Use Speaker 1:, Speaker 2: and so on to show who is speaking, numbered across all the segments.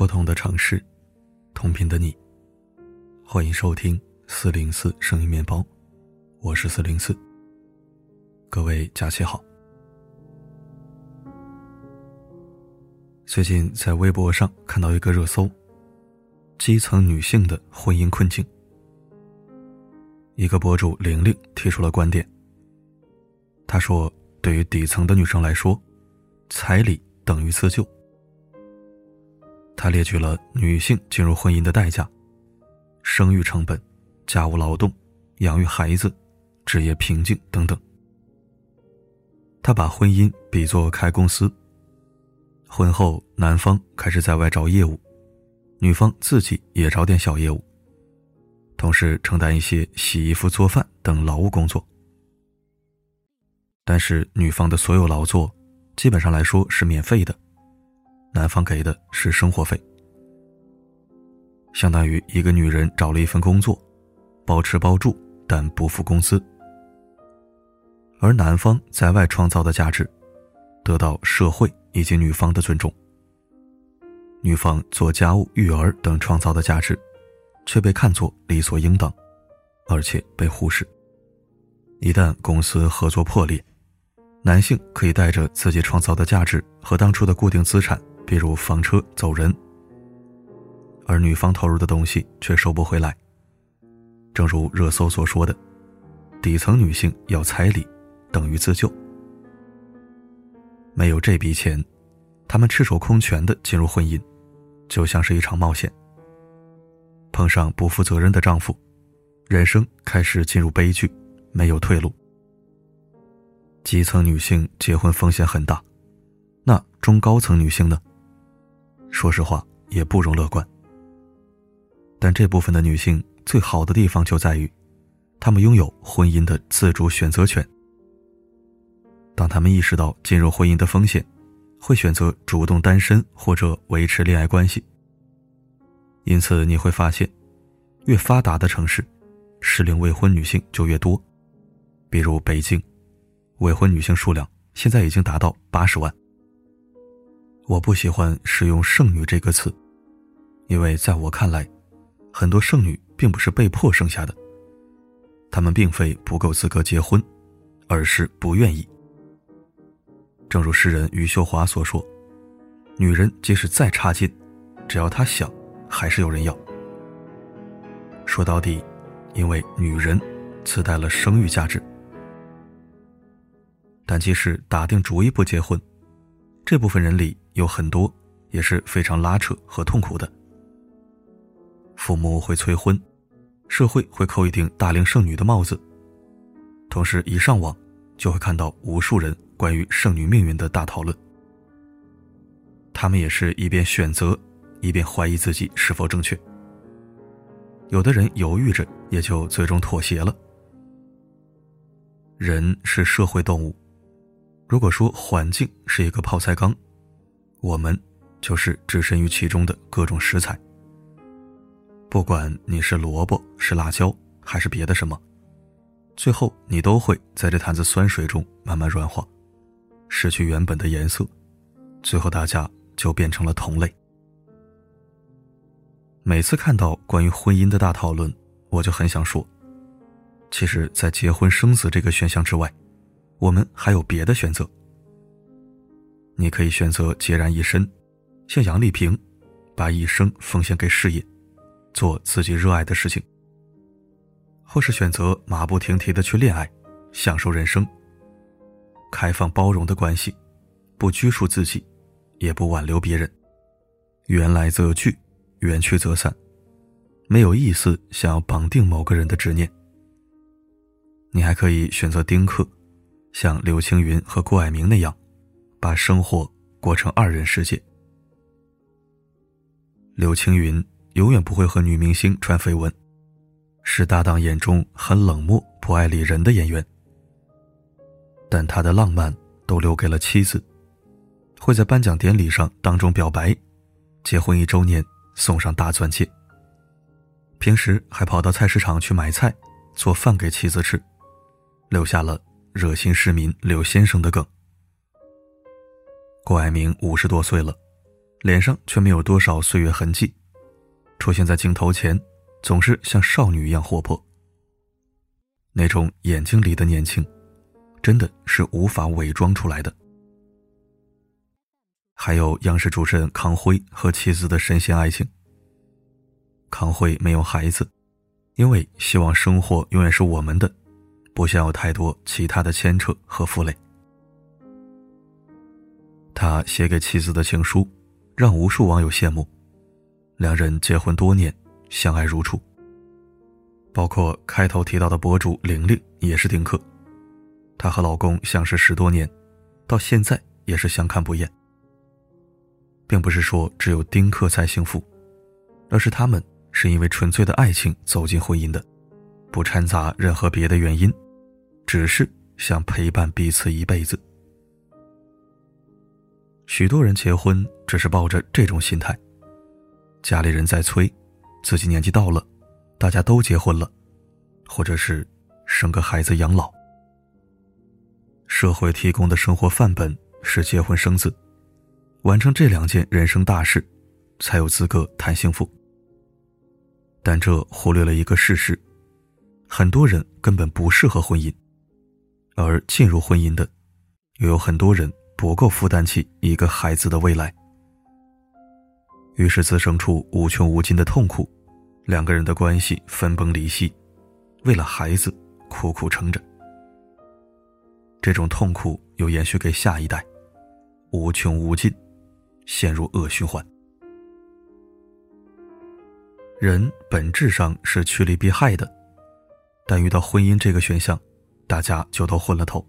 Speaker 1: 不同的城市，同频的你。欢迎收听四零四声音面包，我是四零四。各位假期好。最近在微博上看到一个热搜：基层女性的婚姻困境。一个博主玲玲提出了观点。她说：“对于底层的女生来说，彩礼等于自救。”他列举了女性进入婚姻的代价：生育成本、家务劳动、养育孩子、职业瓶颈等等。他把婚姻比作开公司。婚后，男方开始在外找业务，女方自己也找点小业务，同时承担一些洗衣服、做饭等劳务工作。但是，女方的所有劳作，基本上来说是免费的。男方给的是生活费，相当于一个女人找了一份工作，包吃包住，但不付工资。而男方在外创造的价值，得到社会以及女方的尊重。女方做家务、育儿等创造的价值，却被看作理所应当，而且被忽视。一旦公司合作破裂，男性可以带着自己创造的价值和当初的固定资产。比如房车走人，而女方投入的东西却收不回来。正如热搜所说的，底层女性要彩礼，等于自救。没有这笔钱，她们赤手空拳的进入婚姻，就像是一场冒险。碰上不负责任的丈夫，人生开始进入悲剧，没有退路。基层女性结婚风险很大，那中高层女性呢？说实话，也不容乐观。但这部分的女性最好的地方就在于，她们拥有婚姻的自主选择权。当她们意识到进入婚姻的风险，会选择主动单身或者维持恋爱关系。因此，你会发现，越发达的城市，适龄未婚女性就越多。比如北京，未婚女性数量现在已经达到八十万。我不喜欢使用“剩女”这个词，因为在我看来，很多剩女并不是被迫生下的，她们并非不够资格结婚，而是不愿意。正如诗人余秀华所说：“女人即使再差劲，只要她想，还是有人要。”说到底，因为女人自带了生育价值。但即使打定主意不结婚，这部分人里。有很多也是非常拉扯和痛苦的。父母会催婚，社会会扣一顶大龄剩女的帽子，同时一上网就会看到无数人关于剩女命运的大讨论。他们也是一边选择，一边怀疑自己是否正确。有的人犹豫着，也就最终妥协了。人是社会动物，如果说环境是一个泡菜缸。我们就是置身于其中的各种食材。不管你是萝卜、是辣椒，还是别的什么，最后你都会在这坛子酸水中慢慢软化，失去原本的颜色，最后大家就变成了同类。每次看到关于婚姻的大讨论，我就很想说，其实，在结婚生子这个选项之外，我们还有别的选择。你可以选择孑然一身，像杨丽萍，把一生奉献给事业，做自己热爱的事情；或是选择马不停蹄的去恋爱，享受人生。开放包容的关系，不拘束自己，也不挽留别人。缘来则聚，缘去则散，没有一丝想要绑定某个人的执念。你还可以选择丁克，像刘青云和郭蔼明那样。把生活过成二人世界。刘青云永远不会和女明星传绯闻，是搭档眼中很冷漠、不爱理人的演员。但他的浪漫都留给了妻子，会在颁奖典礼上当众表白，结婚一周年送上大钻戒。平时还跑到菜市场去买菜，做饭给妻子吃，留下了热心市民刘先生的梗。郭蔼明五十多岁了，脸上却没有多少岁月痕迹，出现在镜头前总是像少女一样活泼。那种眼睛里的年轻，真的是无法伪装出来的。还有央视主持人康辉和妻子的神仙爱情。康辉没有孩子，因为希望生活永远是我们的，不想有太多其他的牵扯和负累。他写给妻子的情书，让无数网友羡慕。两人结婚多年，相爱如初。包括开头提到的博主玲玲也是丁克，她和老公相识十多年，到现在也是相看不厌。并不是说只有丁克才幸福，而是他们是因为纯粹的爱情走进婚姻的，不掺杂任何别的原因，只是想陪伴彼此一辈子。许多人结婚只是抱着这种心态，家里人在催，自己年纪到了，大家都结婚了，或者是生个孩子养老。社会提供的生活范本是结婚生子。完成这两件人生大事，才有资格谈幸福。但这忽略了一个事实：很多人根本不适合婚姻，而进入婚姻的，又有很多人不够负担起一个孩子的未来。于是滋生出无穷无尽的痛苦，两个人的关系分崩离析，为了孩子苦苦撑着。这种痛苦又延续给下一代，无穷无尽。陷入恶循环。人本质上是趋利避害的，但遇到婚姻这个选项，大家就都昏了头。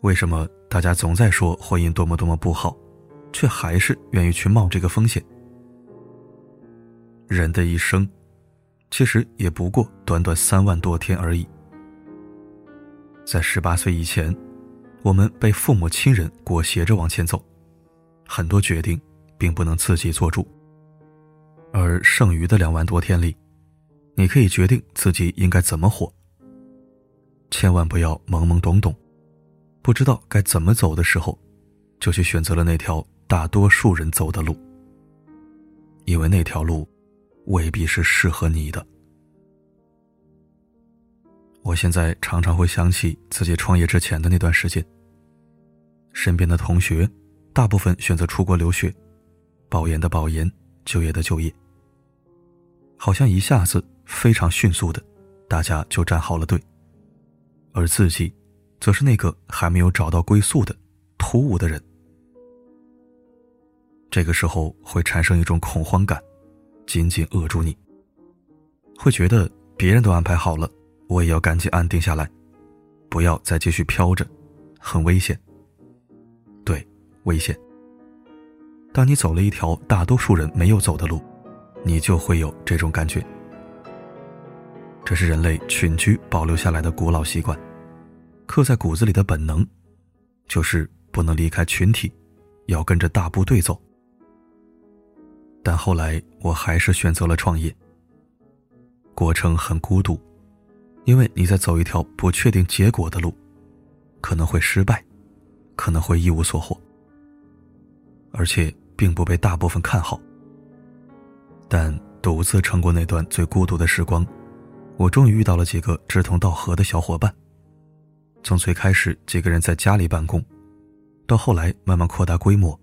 Speaker 1: 为什么大家总在说婚姻多么多么不好，却还是愿意去冒这个风险？人的一生，其实也不过短短三万多天而已。在十八岁以前，我们被父母亲人裹挟着往前走。很多决定并不能自己做主，而剩余的两万多天里，你可以决定自己应该怎么活。千万不要懵懵懂懂，不知道该怎么走的时候，就去选择了那条大多数人走的路，因为那条路未必是适合你的。我现在常常会想起自己创业之前的那段时间，身边的同学。大部分选择出国留学，保研的保研，就业的就业。好像一下子非常迅速的，大家就站好了队，而自己，则是那个还没有找到归宿的突兀的人。这个时候会产生一种恐慌感，紧紧扼住你。会觉得别人都安排好了，我也要赶紧安定下来，不要再继续飘着，很危险。对危险。当你走了一条大多数人没有走的路，你就会有这种感觉。这是人类群居保留下来的古老习惯，刻在骨子里的本能，就是不能离开群体，要跟着大部队走。但后来我还是选择了创业。过程很孤独，因为你在走一条不确定结果的路，可能会失败，可能会一无所获。而且并不被大部分看好。但独自撑过那段最孤独的时光，我终于遇到了几个志同道合的小伙伴。从最开始几个人在家里办公，到后来慢慢扩大规模，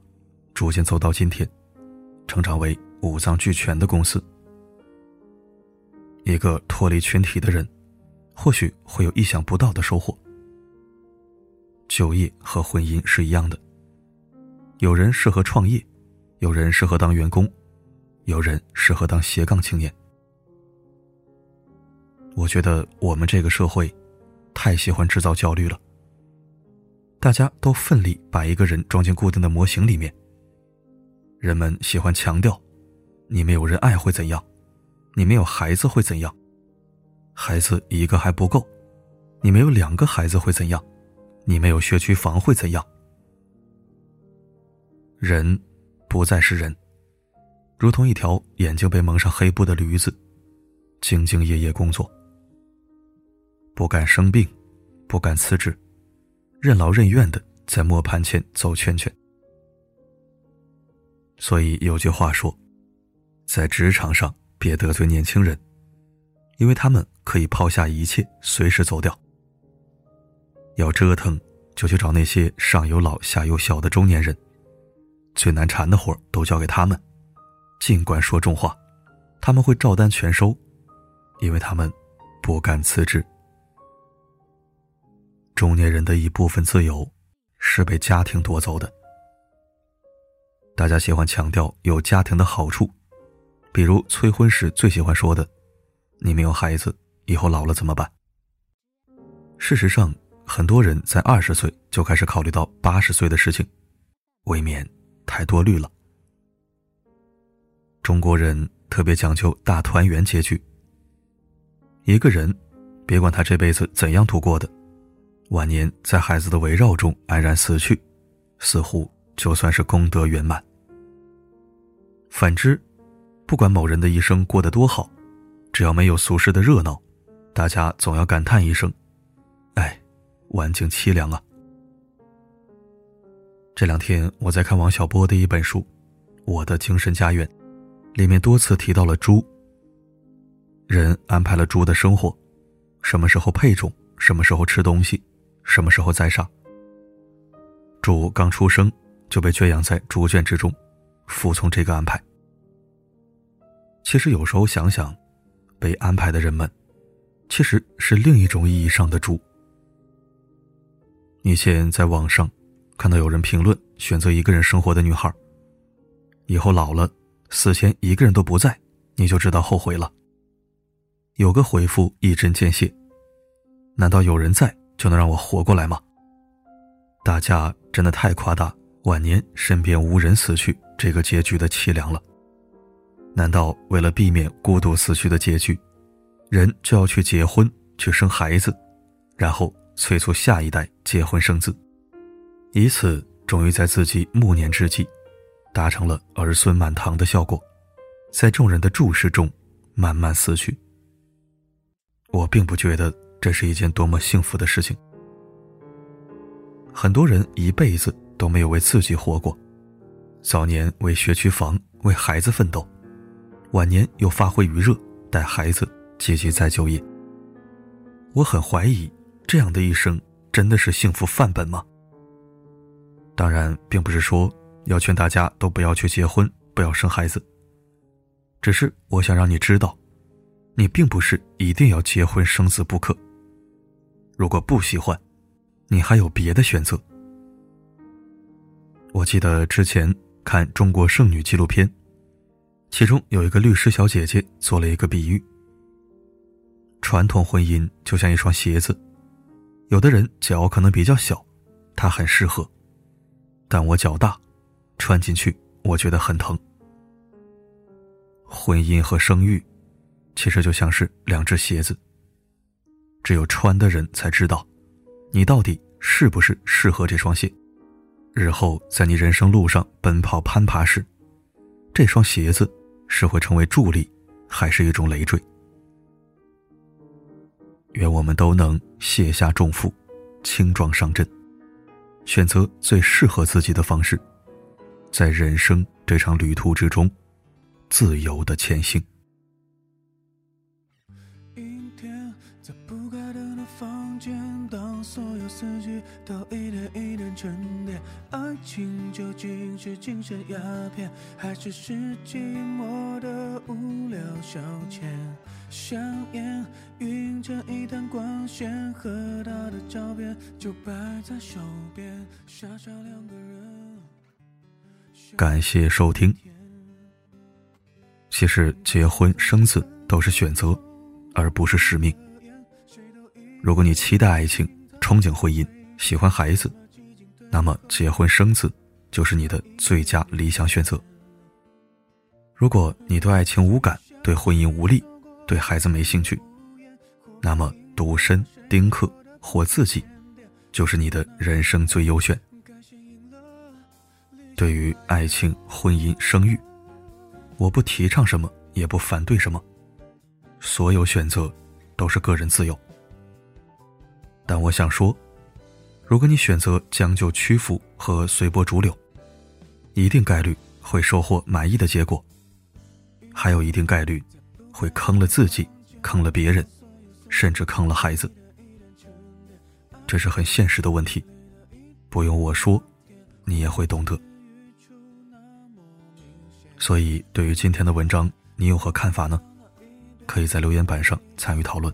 Speaker 1: 逐渐走到今天，成长为五脏俱全的公司。一个脱离群体的人，或许会有意想不到的收获。就业和婚姻是一样的。有人适合创业，有人适合当员工，有人适合当斜杠青年。我觉得我们这个社会太喜欢制造焦虑了。大家都奋力把一个人装进固定的模型里面。人们喜欢强调：你没有人爱会怎样？你没有孩子会怎样？孩子一个还不够，你没有两个孩子会怎样？你没有学区房会怎样？人，不再是人，如同一条眼睛被蒙上黑布的驴子，兢兢业业工作，不敢生病，不敢辞职，任劳任怨的在磨盘前走圈圈。所以有句话说，在职场上别得罪年轻人，因为他们可以抛下一切，随时走掉。要折腾，就去找那些上有老下有小的中年人，最难缠的活都交给他们，尽管说重话，他们会照单全收，因为他们不敢辞职。中年人的一部分自由，是被家庭夺走的。大家喜欢强调有家庭的好处，比如催婚时最喜欢说的：“你没有孩子，以后老了怎么办？”事实上，很多人在二十岁就开始考虑到八十岁的事情，未免太多虑了。中国人特别讲究大团圆结局。一个人，别管他这辈子怎样度过的，晚年在孩子的围绕中安然死去，似乎就算是功德圆满。反之，不管某人的一生过得多好，只要没有俗世的热闹，大家总要感叹一声：“哎，晚景凄凉啊！”这两天我在看王小波的一本书《我的精神家园》，里面多次提到了猪。人安排了猪的生活，什么时候配种，什么时候吃东西，什么时候再上。猪刚出生就被圈养在猪圈之中，服从这个安排。其实有时候想想，被安排的人们，其实是另一种意义上的猪。以前在网上看到有人评论选择一个人生活的女孩，以后老了，死前一个人都不在，你就知道后悔了。有个回复一针见血，难道有人在就能让我活过来吗？大家真的太夸大晚年身边无人死去这个结局的凄凉了。难道为了避免孤独死去的结局，人就要去结婚、去生孩子，然后催促下一代结婚生子，以此终于在自己暮年之际，达成了儿孙满堂的效果，在众人的注视中慢慢死去。我并不觉得这是一件多么幸福的事情。很多人一辈子都没有为自己活过，早年为学区房、为孩子奋斗。晚年又发挥余热，带孩子，积极再就业。我很怀疑，这样的一生真的是幸福范本吗？当然，并不是说要劝大家都不要去结婚，不要生孩子。只是我想让你知道，你并不是一定要结婚生子不可。如果不喜欢，你还有别的选择。我记得之前看《中国剩女》纪录片。其中有一个律师小姐姐做了一个比喻：传统婚姻就像一双鞋子，有的人脚可能比较小，他很适合；但我脚大，穿进去我觉得很疼。婚姻和生育，其实就像是两只鞋子，只有穿的人才知道，你到底是不是适合这双鞋。日后在你人生路上奔跑攀爬时，这双鞋子是会成为助力，还是一种累赘？愿我们都能卸下重负，轻装上阵，选择最适合自己的方式，在人生这场旅途之中，自由的前行。四季都一点一点沉淀，爱情究竟是精神鸦片，还是是寂寞的无聊消遣？香烟晕成一滩光线，和他的照片就摆在手边，傻傻两个人。感谢收听。其实结婚生子都是选择，而不是使命。如果你期待爱情，憧憬婚姻，喜欢孩子，那么结婚生子就是你的最佳理想选择。如果你对爱情无感，对婚姻无力，对孩子没兴趣，那么独身丁克或自己，就是你的人生最优选。对于爱情、婚姻、生育，我不提倡什么，也不反对什么，所有选择都是个人自由。但我想说，如果你选择将就屈服和随波逐流，一定概率
Speaker 2: 会收获满意的结果，还有一定概率会坑了自己，坑了别人，甚至坑了孩子。这是很现实的问题，不用我说，你也会懂得。所以，对于今天的文章，你有何看法呢？可以在留言板上参与讨论。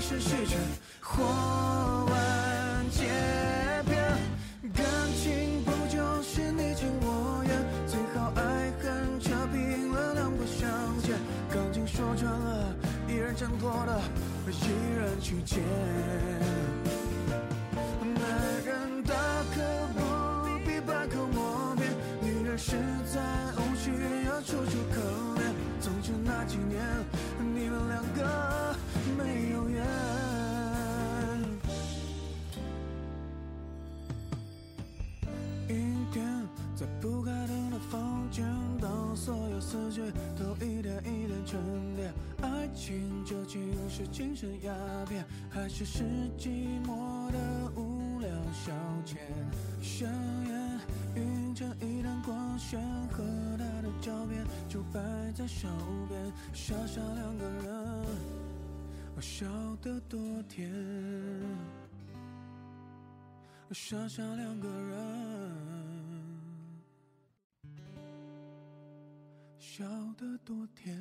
Speaker 2: 是时辰或完结篇。感情不就是你情我愿，最好爱恨扯平了两不相欠。感情说穿了，一人挣脱的，一人去捡。男人大可不必百口莫辩。女人实在无需要楚楚可怜。从前那几年，你们两个所有思绪都一点一点沉淀，爱情究竟是精神鸦片，还是是寂寞的无聊消遣？香烟晕成一滩光线，和他的照片就摆在手边，傻傻两个人，笑得多甜。傻傻两个人，笑得多甜。